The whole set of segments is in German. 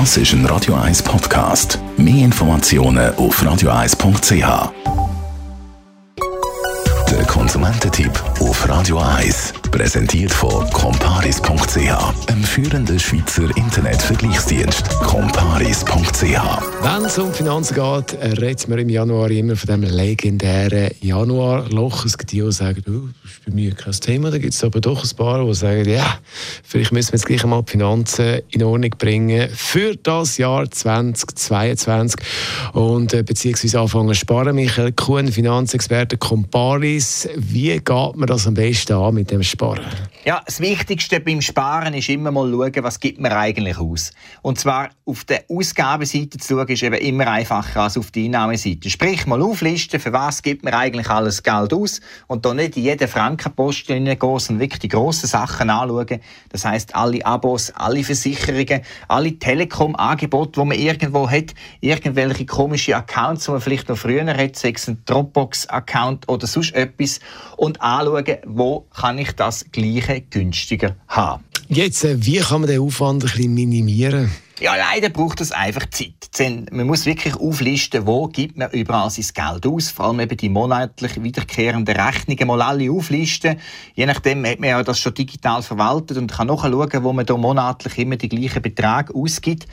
Das ist ein Radio 1 Podcast. Mehr Informationen auf radio1.ch. Der Konsumententipp auf Radio 1 präsentiert von comparis.ch, einem führenden Schweizer Internetvergleichsdienst. comparis.ch. Wenn es um Finanzen geht, reden wir im Januar immer von dem legendären Januarloch. Es gibt die, die sagen, oh, das ist bei mir kein Thema. Da gibt es aber doch ein paar, die sagen, ja, vielleicht müssen wir jetzt gleich einmal die Finanzen in Ordnung bringen für das Jahr 2022 und äh, beziehungsweise anfangen zu sparen. Michael Kuhn, Finanzexperte Comparis, wie geht man das am besten an mit dem Sparen? Ja, das Wichtigste beim Sparen ist immer mal schauen, was gibt man eigentlich aus. Und zwar auf der Ausgabenseite zu schauen, ist eben immer einfacher als auf der Einnahmeseite. Sprich, mal auflisten, für was gibt man eigentlich alles Geld aus und da nicht in jeden Frankenpost hineingehen, sondern wirklich die grossen Sachen anschauen. Das heißt alle Abos, alle Versicherungen, alle Telekom-Angebote, die man irgendwo hat, irgendwelche komische Accounts, die man vielleicht noch früher hat, sei es ein Dropbox-Account oder sonst etwas und anschauen, wo kann ich das Gleiche günstiger haben. Jetzt, äh, wie kann man den Aufwand ein bisschen minimieren? Ja, leider braucht es einfach Zeit. Denn man muss wirklich auflisten, wo gibt man überall sein Geld aus. Vor allem eben die monatlich wiederkehrenden Rechnungen mal alle auflisten. Je nachdem hat man ja das schon digital verwaltet und kann nachschauen, wo man da monatlich immer die gleichen Beträge ausgibt.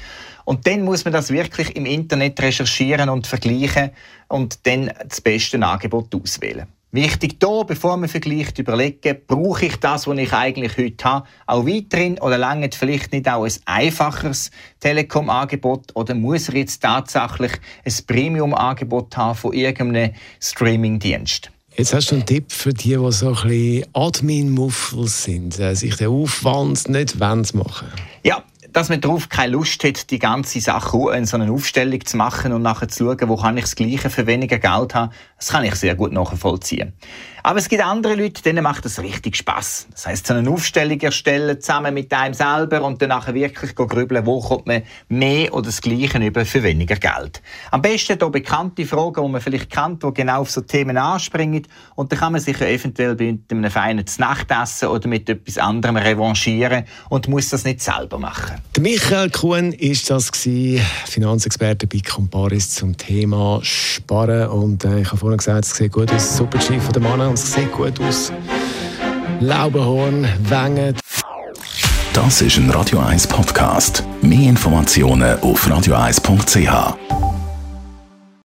Und dann muss man das wirklich im Internet recherchieren und vergleichen und dann das beste Angebot auswählen. Wichtig hier, bevor man vergleicht, überlegen, brauche ich das, was ich eigentlich heute habe, auch weiterhin oder lange vielleicht nicht auch ein einfacheres Telekom-Angebot? Oder muss er jetzt tatsächlich ein Premium-Angebot haben von irgendeinem Streaming-Dienst? Jetzt hast du einen Tipp für die, die so ein bisschen Admin-Muffel sind, äh, sich den Aufwand nicht machen. Ja, dass man darauf keine Lust hat, die ganze Sache in so eine Aufstellung zu machen und nachher zu schauen, wo kann ich das Gleiche für weniger Geld haben, das kann ich sehr gut nachvollziehen. Aber es gibt andere Leute, denen macht das richtig Spaß. Das heißt, so eine Aufstellung erstellen zusammen mit einem selber und dann wirklich grübeln, wo kommt man mehr oder das Gleiche über für weniger Geld. Am besten hier bekannte Fragen, die man vielleicht kennt, die genau auf so Themen anspringen und dann kann man sich ja eventuell mit einem feinen Nachtessen oder mit etwas anderem revanchieren und muss das nicht selber machen. Der Michael Kuhn ist das gewesen, Finanzexperte bei Comparis zum Thema Sparen und äh, ich habe vorhin gesagt, es sieht gut aus, super Schiff von der Mann und es sieht gut aus. Laubenhorn, Wengen. Das ist ein Radio 1 Podcast. Mehr Informationen auf radio1.ch.